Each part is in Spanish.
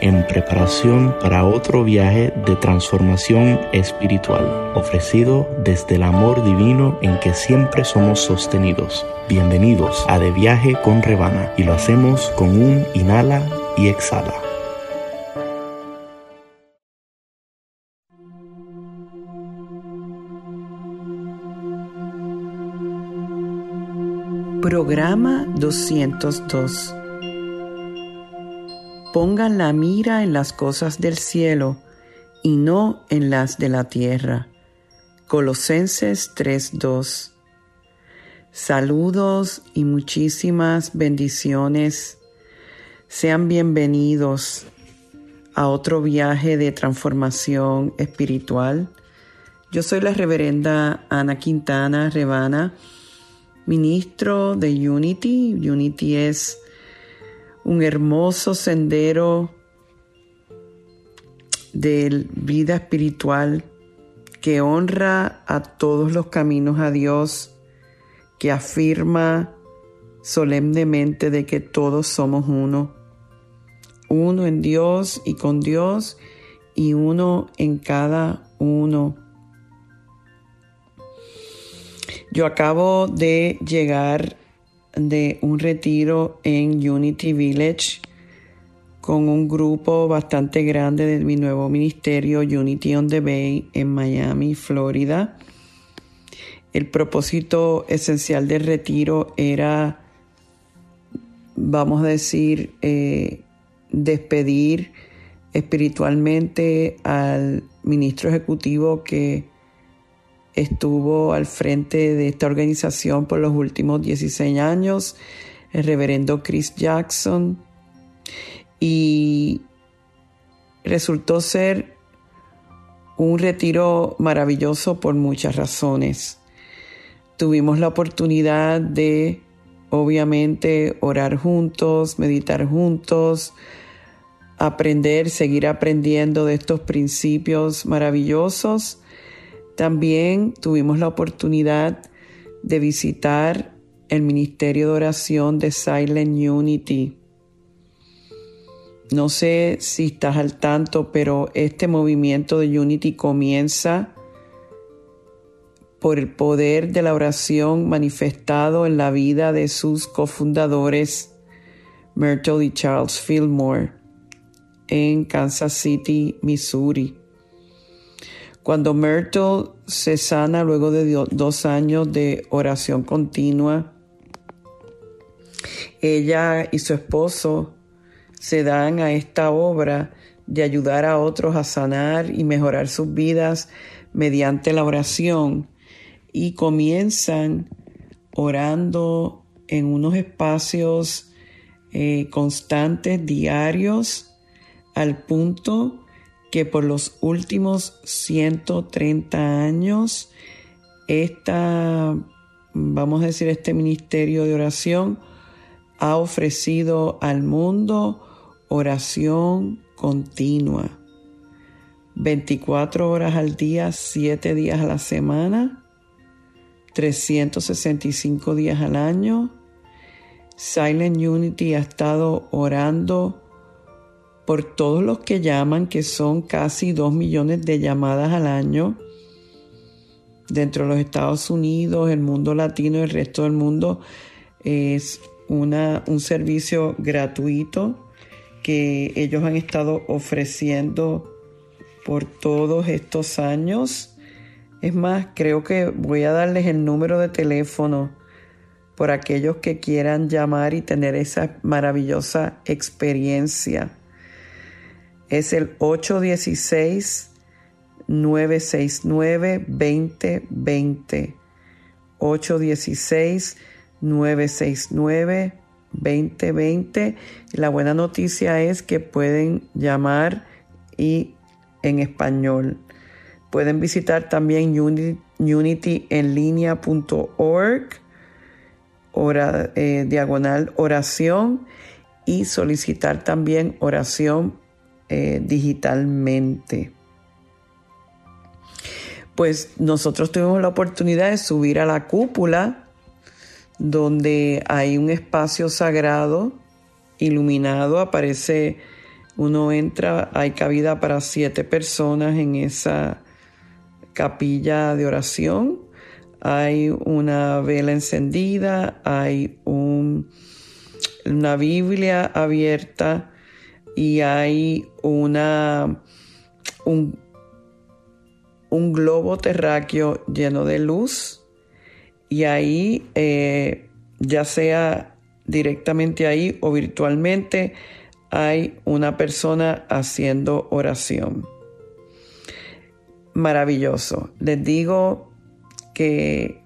en preparación para otro viaje de transformación espiritual, ofrecido desde el amor divino en que siempre somos sostenidos. Bienvenidos a De Viaje con Rebana y lo hacemos con un inhala y exhala. Programa 202 Pongan la mira en las cosas del cielo y no en las de la tierra. Colosenses 3:2 Saludos y muchísimas bendiciones. Sean bienvenidos a otro viaje de transformación espiritual. Yo soy la reverenda Ana Quintana Rebana, ministro de Unity. Unity es un hermoso sendero de vida espiritual que honra a todos los caminos a Dios que afirma solemnemente de que todos somos uno, uno en Dios y con Dios y uno en cada uno. Yo acabo de llegar de un retiro en Unity Village con un grupo bastante grande de mi nuevo ministerio Unity on the Bay en Miami, Florida. El propósito esencial del retiro era, vamos a decir, eh, despedir espiritualmente al ministro ejecutivo que estuvo al frente de esta organización por los últimos 16 años, el reverendo Chris Jackson, y resultó ser un retiro maravilloso por muchas razones. Tuvimos la oportunidad de, obviamente, orar juntos, meditar juntos, aprender, seguir aprendiendo de estos principios maravillosos. También tuvimos la oportunidad de visitar el Ministerio de Oración de Silent Unity. No sé si estás al tanto, pero este movimiento de Unity comienza por el poder de la oración manifestado en la vida de sus cofundadores, Myrtle y Charles Fillmore, en Kansas City, Missouri. Cuando Myrtle se sana luego de dos años de oración continua, ella y su esposo se dan a esta obra de ayudar a otros a sanar y mejorar sus vidas mediante la oración y comienzan orando en unos espacios eh, constantes, diarios, al punto que por los últimos 130 años, esta, vamos a decir, este ministerio de oración ha ofrecido al mundo oración continua. 24 horas al día, 7 días a la semana, 365 días al año. Silent Unity ha estado orando por todos los que llaman, que son casi 2 millones de llamadas al año dentro de los Estados Unidos, el mundo latino y el resto del mundo. Es una, un servicio gratuito que ellos han estado ofreciendo por todos estos años es más, creo que voy a darles el número de teléfono por aquellos que quieran llamar y tener esa maravillosa experiencia. Es el 816 969 2020. 816 969 2020. La buena noticia es que pueden llamar y en español Pueden visitar también unityenlinea.org, eh, diagonal oración, y solicitar también oración eh, digitalmente. Pues nosotros tuvimos la oportunidad de subir a la cúpula, donde hay un espacio sagrado iluminado, aparece, uno entra, hay cabida para siete personas en esa capilla de oración, hay una vela encendida, hay un, una Biblia abierta y hay una, un, globo terráqueo lleno de luz y ahí, eh, ya sea directamente ahí o virtualmente, hay una persona haciendo oración maravilloso. Les digo que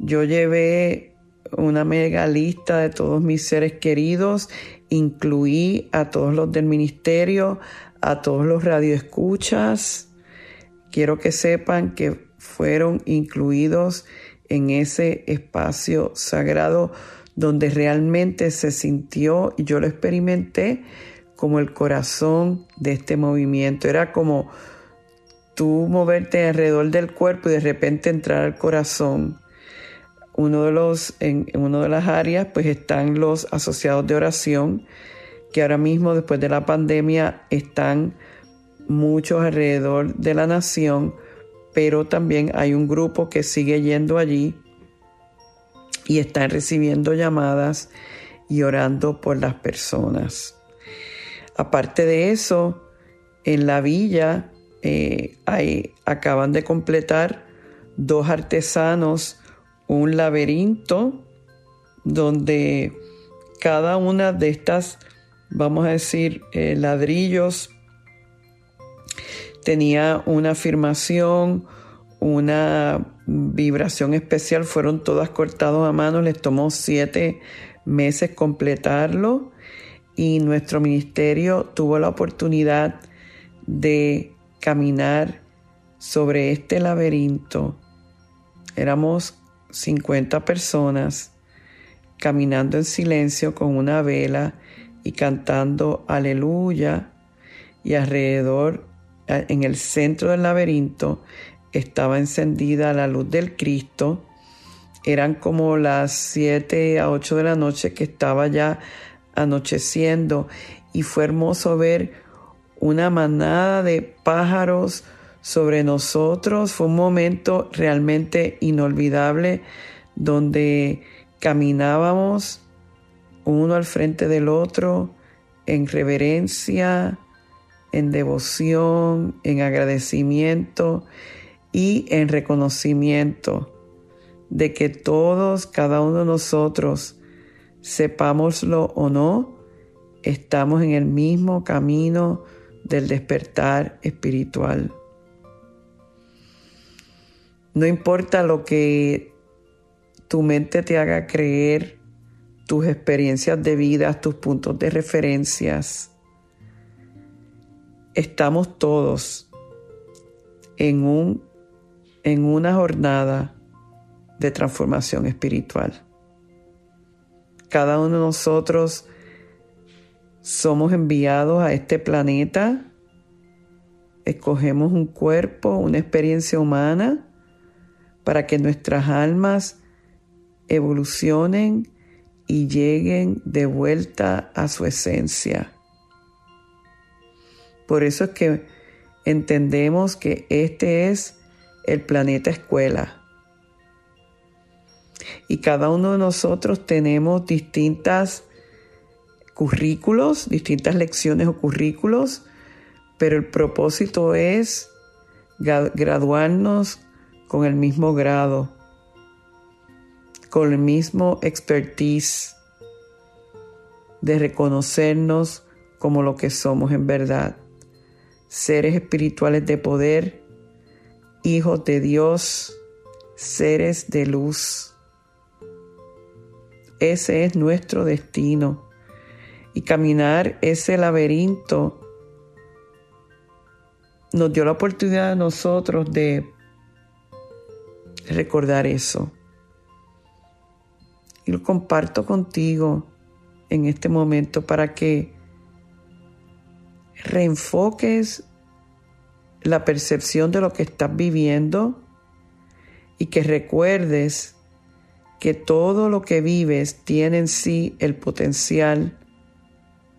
yo llevé una mega lista de todos mis seres queridos, incluí a todos los del ministerio, a todos los radioescuchas. Quiero que sepan que fueron incluidos en ese espacio sagrado donde realmente se sintió y yo lo experimenté como el corazón de este movimiento. Era como tú moverte alrededor del cuerpo y de repente entrar al corazón. Uno de los, en, una de las áreas pues están los asociados de oración, que ahora mismo después de la pandemia están muchos alrededor de la nación, pero también hay un grupo que sigue yendo allí y están recibiendo llamadas y orando por las personas. Aparte de eso, en la villa eh, acaban de completar dos artesanos un laberinto donde cada una de estas, vamos a decir, eh, ladrillos tenía una afirmación, una vibración especial, fueron todas cortadas a mano, les tomó siete meses completarlo y nuestro ministerio tuvo la oportunidad de caminar sobre este laberinto. Éramos 50 personas caminando en silencio con una vela y cantando aleluya y alrededor en el centro del laberinto estaba encendida la luz del Cristo. Eran como las 7 a 8 de la noche que estaba ya anocheciendo y fue hermoso ver una manada de pájaros sobre nosotros. Fue un momento realmente inolvidable donde caminábamos uno al frente del otro en reverencia, en devoción, en agradecimiento y en reconocimiento de que todos, cada uno de nosotros, sepámoslo o no, estamos en el mismo camino del despertar espiritual. No importa lo que tu mente te haga creer, tus experiencias de vida, tus puntos de referencias, estamos todos en, un, en una jornada de transformación espiritual. Cada uno de nosotros somos enviados a este planeta, escogemos un cuerpo, una experiencia humana, para que nuestras almas evolucionen y lleguen de vuelta a su esencia. Por eso es que entendemos que este es el planeta escuela. Y cada uno de nosotros tenemos distintas currículos, distintas lecciones o currículos, pero el propósito es graduarnos con el mismo grado, con el mismo expertise de reconocernos como lo que somos en verdad, seres espirituales de poder, hijos de Dios, seres de luz. Ese es nuestro destino y caminar ese laberinto nos dio la oportunidad a nosotros de recordar eso. Y lo comparto contigo en este momento para que reenfoques la percepción de lo que estás viviendo y que recuerdes que todo lo que vives tiene en sí el potencial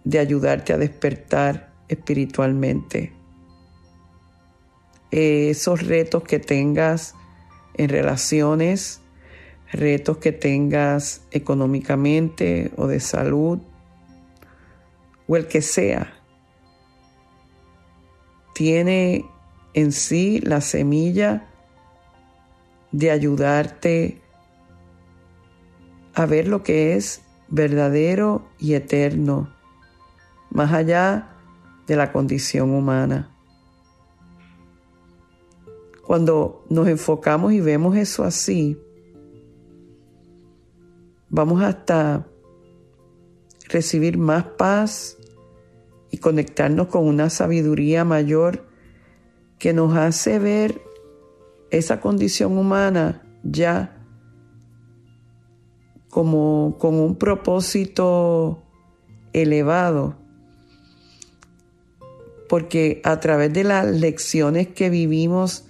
de ayudarte a despertar espiritualmente. Esos retos que tengas en relaciones, retos que tengas económicamente o de salud, o el que sea, tiene en sí la semilla de ayudarte a ver lo que es verdadero y eterno, más allá de la condición humana. Cuando nos enfocamos y vemos eso así, vamos hasta recibir más paz y conectarnos con una sabiduría mayor que nos hace ver esa condición humana ya como con un propósito elevado, porque a través de las lecciones que vivimos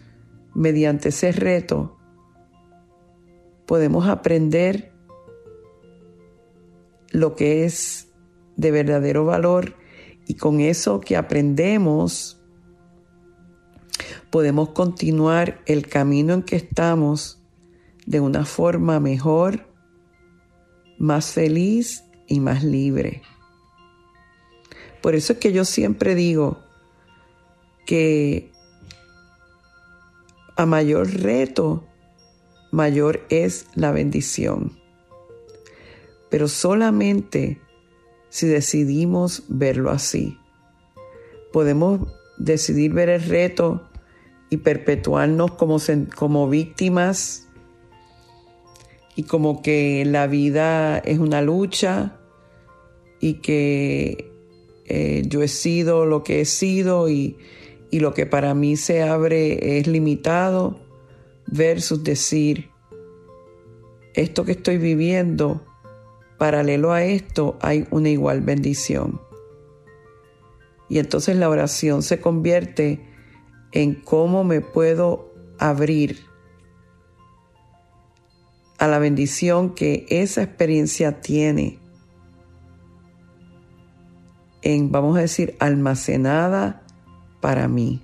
mediante ese reto, podemos aprender lo que es de verdadero valor y con eso que aprendemos podemos continuar el camino en que estamos de una forma mejor, más feliz y más libre. Por eso es que yo siempre digo que a mayor reto, mayor es la bendición. Pero solamente si decidimos verlo así. Podemos decidir ver el reto y perpetuarnos como, como víctimas y como que la vida es una lucha y que eh, yo he sido lo que he sido y, y lo que para mí se abre es limitado versus decir, esto que estoy viviendo, paralelo a esto hay una igual bendición. Y entonces la oración se convierte en cómo me puedo abrir a la bendición que esa experiencia tiene en, vamos a decir, almacenada para mí.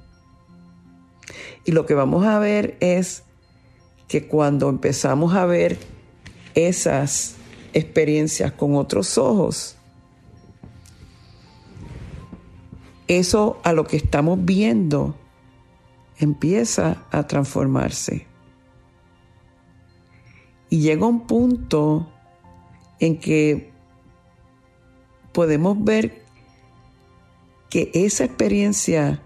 Y lo que vamos a ver es que cuando empezamos a ver esas experiencias con otros ojos, eso a lo que estamos viendo empieza a transformarse. Y llega un punto en que podemos ver que esa experiencia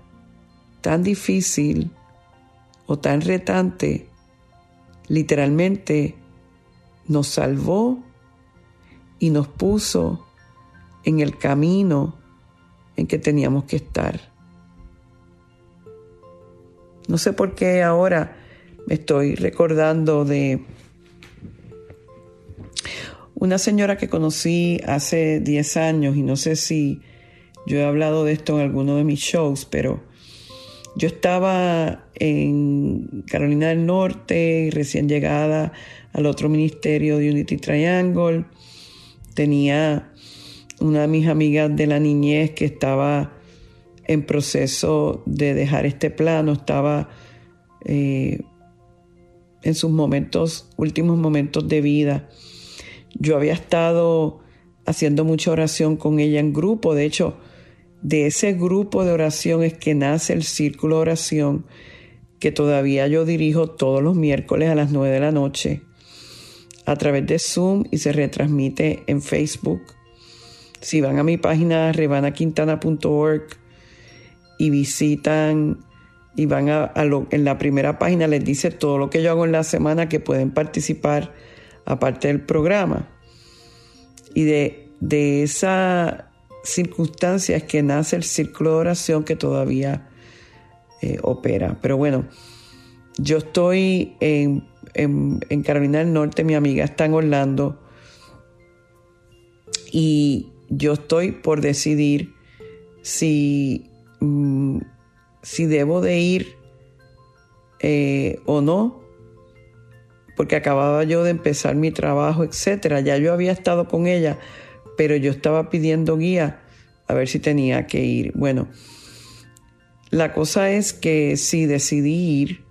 tan difícil o tan retante literalmente nos salvó y nos puso en el camino en que teníamos que estar. No sé por qué ahora me estoy recordando de una señora que conocí hace 10 años y no sé si yo he hablado de esto en alguno de mis shows, pero yo estaba en Carolina del Norte, recién llegada al otro ministerio de Unity Triangle. Tenía una de mis amigas de la niñez que estaba en proceso de dejar este plano, estaba eh, en sus momentos, últimos momentos de vida. Yo había estado haciendo mucha oración con ella en grupo, de hecho, de ese grupo de oración es que nace el círculo de oración que todavía yo dirijo todos los miércoles a las 9 de la noche a través de Zoom y se retransmite en Facebook. Si van a mi página revanaquintana.org y visitan y van a, lo, en la primera página les dice todo lo que yo hago en la semana que pueden participar aparte del programa. Y de, de esa circunstancia es que nace el círculo de oración que todavía eh, opera. Pero bueno, yo estoy en, en, Carolina del Norte, mi amiga está en Orlando y yo estoy por decidir si, mm, si debo de ir eh, o no, porque acababa yo de empezar mi trabajo, etcétera. Ya yo había estado con ella, pero yo estaba pidiendo guía a ver si tenía que ir. Bueno, la cosa es que sí decidí ir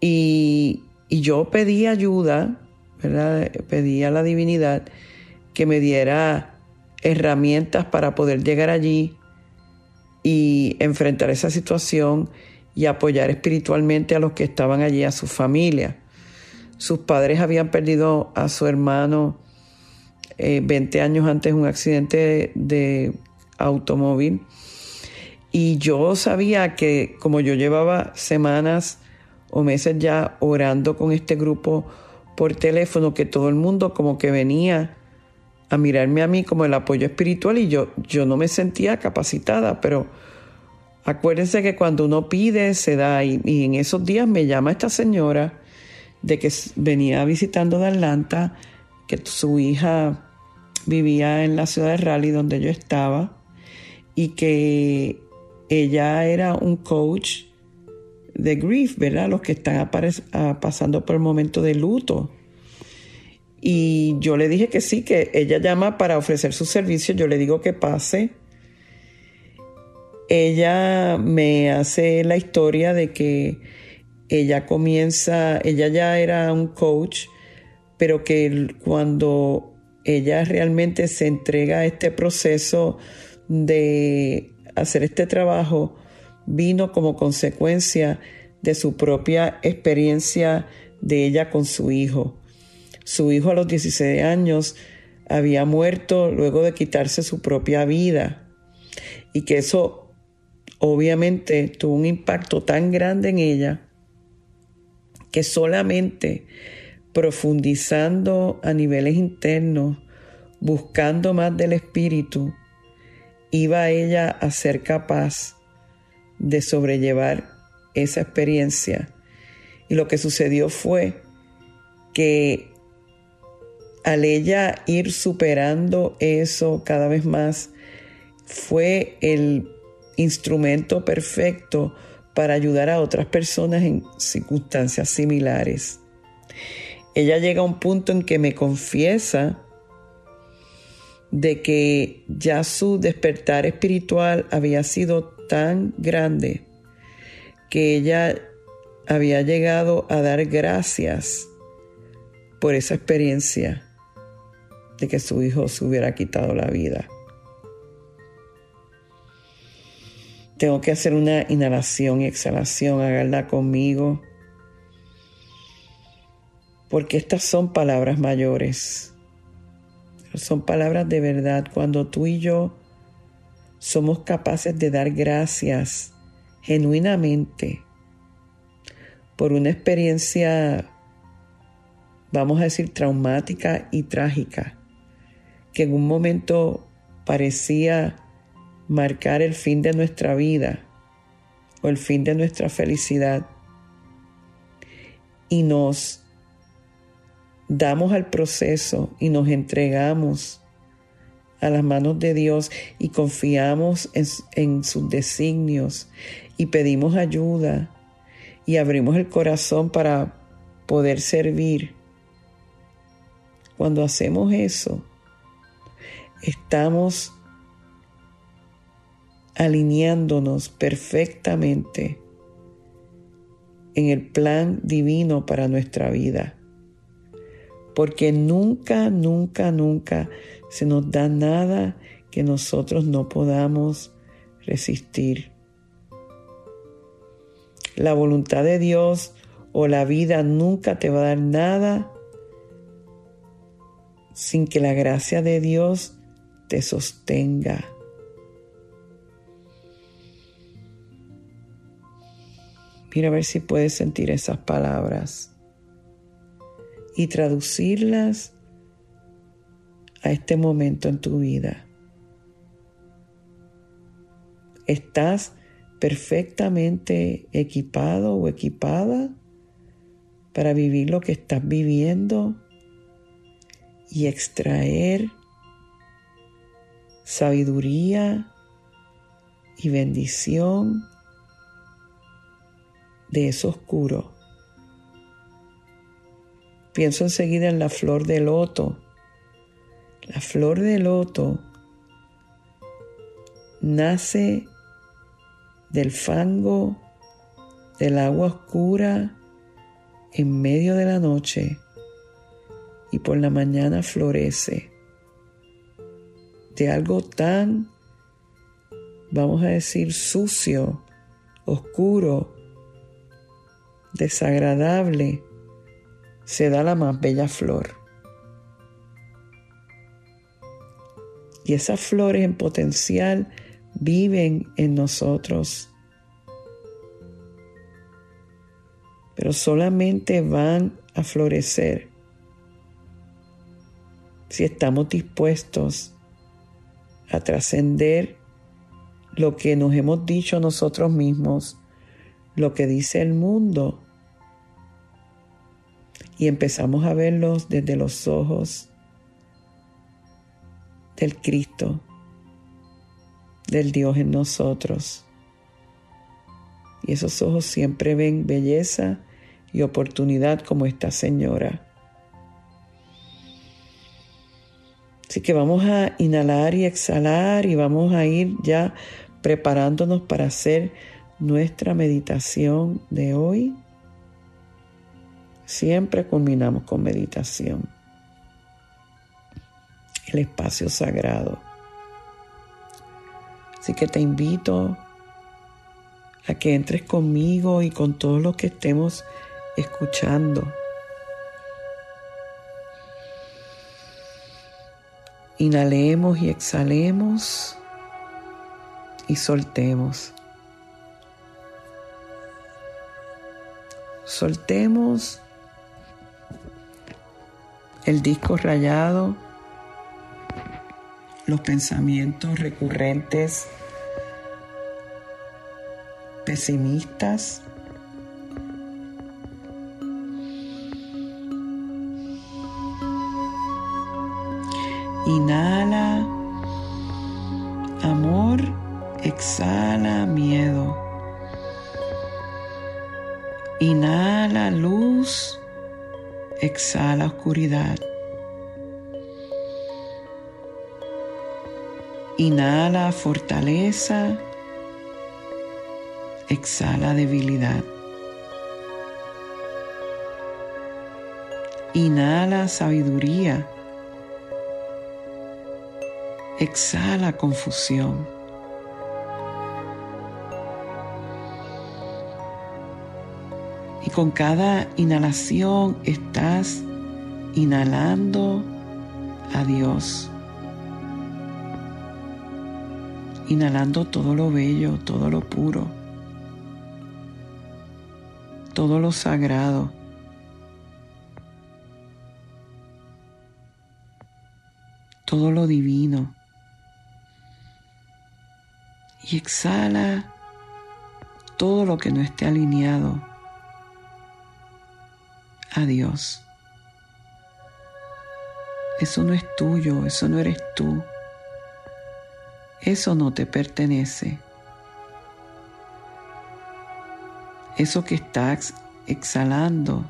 y, yo pedí ayuda, ¿verdad? Pedí a la divinidad que me diera herramientas para poder llegar allí y enfrentar esa situación y apoyar espiritualmente a los que estaban allí, a su familia. Sus padres habían perdido a su hermano 20 eh, años antes un accidente de automóvil. Y yo sabía que como yo llevaba semanas o meses ya orando con este grupo por teléfono, que todo el mundo como que venía a mirarme a mí como el apoyo espiritual y yo, yo no me sentía capacitada, pero acuérdense que cuando uno pide se da y, y en esos días me llama esta señora de que venía visitando de Atlanta, que su hija vivía en la ciudad de Raleigh donde yo estaba y que ella era un coach de grief, ¿verdad? Los que están ah, pasando por el momento de luto. Y yo le dije que sí, que ella llama para ofrecer su servicio, yo le digo que pase. Ella me hace la historia de que ella comienza, ella ya era un coach, pero que cuando ella realmente se entrega a este proceso de hacer este trabajo vino como consecuencia de su propia experiencia de ella con su hijo. Su hijo a los 16 años había muerto luego de quitarse su propia vida y que eso obviamente tuvo un impacto tan grande en ella que solamente profundizando a niveles internos, buscando más del espíritu, iba ella a ser capaz de sobrellevar esa experiencia. Y lo que sucedió fue que al ella ir superando eso cada vez más, fue el instrumento perfecto para ayudar a otras personas en circunstancias similares. Ella llega a un punto en que me confiesa de que ya su despertar espiritual había sido tan grande que ella había llegado a dar gracias por esa experiencia de que su hijo se hubiera quitado la vida. Tengo que hacer una inhalación y exhalación, háganla conmigo, porque estas son palabras mayores son palabras de verdad. Cuando tú y yo somos capaces de dar gracias genuinamente por una experiencia, vamos a decir, traumática y trágica, que en un momento parecía marcar el fin de nuestra vida o el fin de nuestra felicidad y nos damos al proceso y nos entregamos a las manos de Dios y confiamos en, sus designios y pedimos ayuda y abrimos el corazón para poder servir. Cuando hacemos eso, estamos alineándonos perfectamente en el plan divino para nuestra vida porque nunca, nunca, nunca se nos da nada que nosotros no podamos resistir. La voluntad de Dios o la vida nunca te va a dar nada sin que la gracia de Dios te sostenga. Mira a ver si puedes sentir esas palabras y traducirlas a este momento en tu vida. Estás perfectamente equipado o equipada para vivir lo que estás viviendo y extraer sabiduría y bendición de eso oscuro. Pienso enseguida en la flor de loto. La flor de loto nace del fango, del agua oscura, en medio de la noche y por la mañana florece de algo tan, vamos a decir, sucio, oscuro, desagradable, se da la más bella flor. Y esas flores en potencial viven en nosotros. Pero solamente van a florecer si estamos dispuestos a trascender lo que nos hemos dicho nosotros mismos, lo que dice el mundo, y empezamos a verlos desde los ojos del Cristo, del Dios en nosotros. Y esos ojos siempre ven belleza y oportunidad como esta señora. Así que vamos a inhalar y exhalar y vamos a ir ya preparándonos para hacer nuestra meditación de hoy. Siempre culminamos con meditación. El espacio sagrado. Así que te invito a que entres conmigo y con todos los que estemos escuchando Inhalemos y exhalemos y soltemos. Soltemos el disco rayado, los pensamientos recurrentes pesimistas Inhala amor, exhala miedo. Inhala luz, exhala oscuridad. Inhala fortaleza, exhala debilidad. Inhala sabiduría Exhala confusión. Y con cada inhalación estás inhalando a Dios. Inhalando todo lo bello, todo lo puro, todo lo sagrado. todo lo divino y exhala todo lo que no esté alineado a Dios. Eso no es tuyo, eso no eres tú. Eso no te pertenece. Eso que estás exhalando,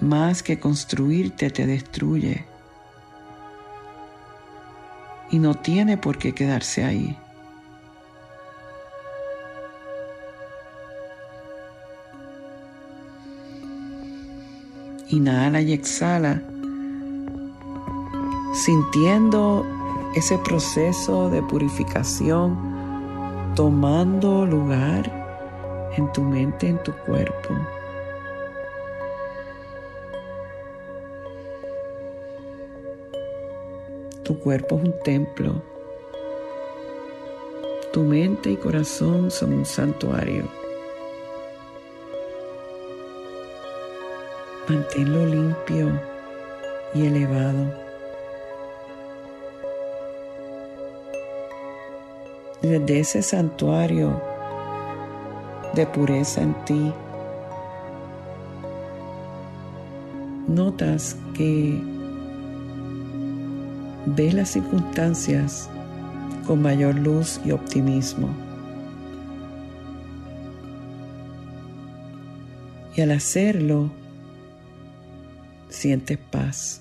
más que construirte, te destruye y no tiene por qué quedarse ahí. Inhala y exhala, sintiendo ese proceso de purificación tomando lugar en tu mente, en tu cuerpo. Tu cuerpo es un templo. Tu mente y corazón son un santuario. Manténlo limpio y elevado. desde ese santuario de pureza en ti, notas que ves las circunstancias con mayor luz y optimismo. Y al hacerlo, sientes paz.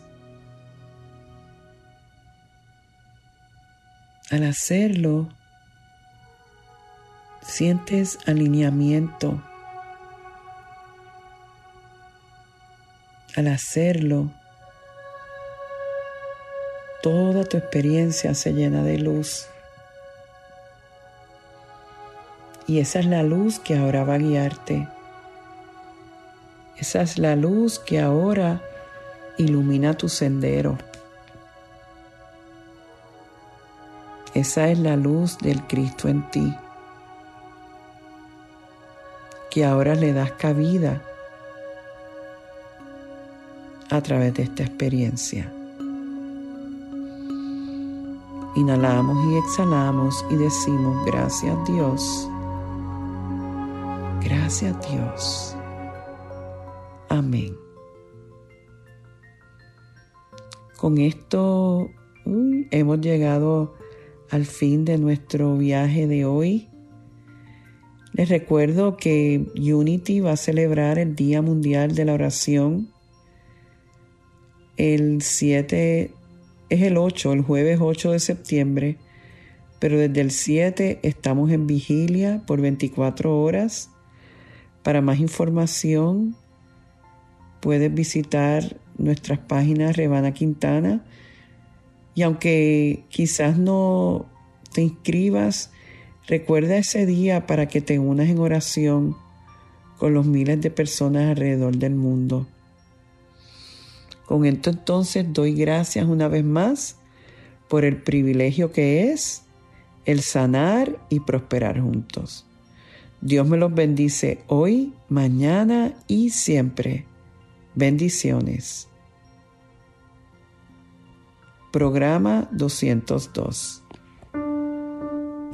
Al hacerlo, sientes alineamiento. Al hacerlo, toda tu experiencia se llena de luz. Y esa es la luz que ahora va a guiarte. Esa es la luz que ahora ilumina tu sendero. Esa es la luz del Cristo en ti, que ahora le das cabida a través de esta experiencia. Inhalamos y exhalamos y decimos gracias Dios. Gracias Dios. Amén. Con esto hemos llegado al fin de nuestro viaje de hoy. Les recuerdo que Unity va a celebrar el Día Mundial de la Oración el 7, es el 8, el jueves 8 de septiembre, pero desde el 7 estamos en vigilia por 24 horas. Para más información puedes visitar nuestras páginas Rebana Quintana y aunque quizás no te inscribas, recuerda ese día para que te unas en oración con los miles de personas alrededor del mundo. Con esto entonces doy gracias una vez más por el privilegio que es el sanar y prosperar juntos. Dios me los bendice hoy, mañana y siempre. Bendiciones. Programa 202.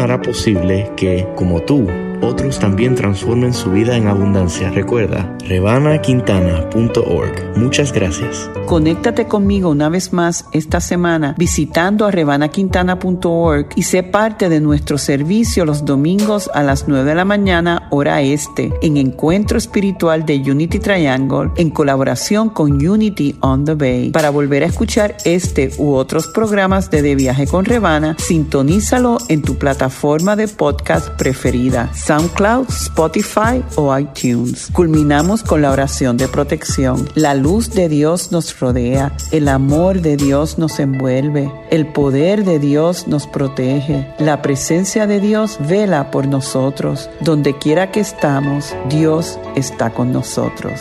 hará posible que, como tú, otros también transformen su vida en abundancia. Recuerda, rebanaquintana.org. Muchas gracias. Conéctate conmigo una vez más esta semana visitando a rebanaquintana.org y sé parte de nuestro servicio los domingos a las 9 de la mañana hora este en Encuentro Espiritual de Unity Triangle en colaboración con Unity on the Bay. Para volver a escuchar este u otros programas de De Viaje con Rebana, sintonízalo en tu plataforma de podcast preferida SoundCloud, Spotify o iTunes. Culminamos con la oración de protección. La luz de Dios nos rodea, el amor de Dios nos envuelve, el poder de Dios nos protege, la presencia de Dios vela por nosotros. Donde quiera que estamos, Dios está con nosotros.